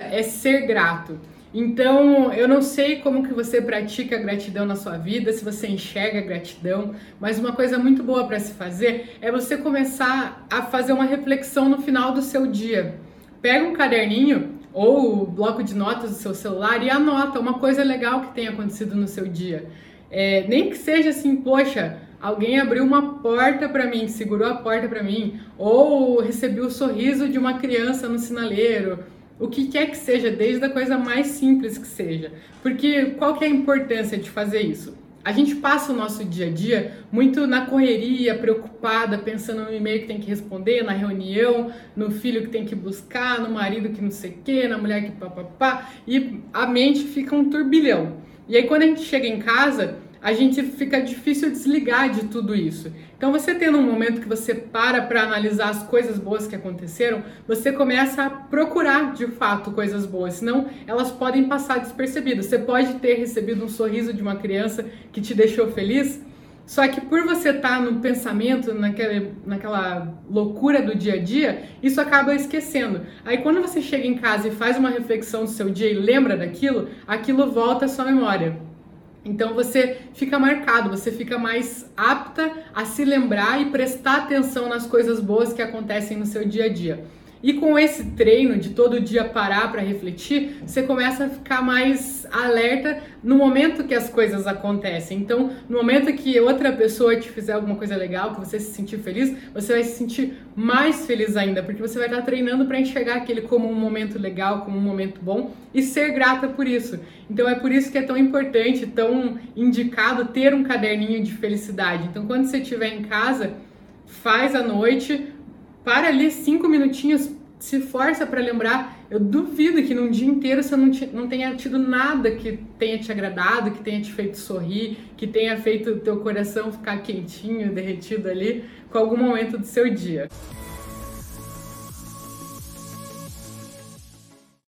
é ser grato. Então, eu não sei como que você pratica gratidão na sua vida, se você enxerga gratidão, mas uma coisa muito boa para se fazer é você começar a fazer uma reflexão no final do seu dia. Pega um caderninho ou o bloco de notas do seu celular e anota uma coisa legal que tenha acontecido no seu dia. É, nem que seja assim, poxa, alguém abriu uma porta para mim, segurou a porta para mim, ou recebi o sorriso de uma criança no sinaleiro o que quer que seja, desde a coisa mais simples que seja. Porque qual que é a importância de fazer isso? A gente passa o nosso dia a dia muito na correria, preocupada, pensando no e-mail que tem que responder, na reunião, no filho que tem que buscar, no marido que não sei o quê, na mulher que papapá, e a mente fica um turbilhão. E aí quando a gente chega em casa, a gente fica difícil desligar de tudo isso. Então, você tendo um momento que você para para analisar as coisas boas que aconteceram, você começa a procurar de fato coisas boas, senão elas podem passar despercebidas. Você pode ter recebido um sorriso de uma criança que te deixou feliz, só que por você estar tá no pensamento, naquela, naquela loucura do dia a dia, isso acaba esquecendo. Aí quando você chega em casa e faz uma reflexão do seu dia e lembra daquilo, aquilo volta à sua memória. Então você fica marcado, você fica mais apta a se lembrar e prestar atenção nas coisas boas que acontecem no seu dia a dia. E com esse treino de todo dia parar para refletir, você começa a ficar mais alerta no momento que as coisas acontecem. Então, no momento que outra pessoa te fizer alguma coisa legal, que você se sentir feliz, você vai se sentir mais feliz ainda, porque você vai estar treinando para enxergar aquele como um momento legal, como um momento bom e ser grata por isso. Então, é por isso que é tão importante, tão indicado ter um caderninho de felicidade. Então, quando você estiver em casa, faz à noite para ali cinco minutinhos, se força para lembrar. Eu duvido que num dia inteiro você não, te, não tenha tido nada que tenha te agradado, que tenha te feito sorrir, que tenha feito teu coração ficar quentinho, derretido ali com algum momento do seu dia.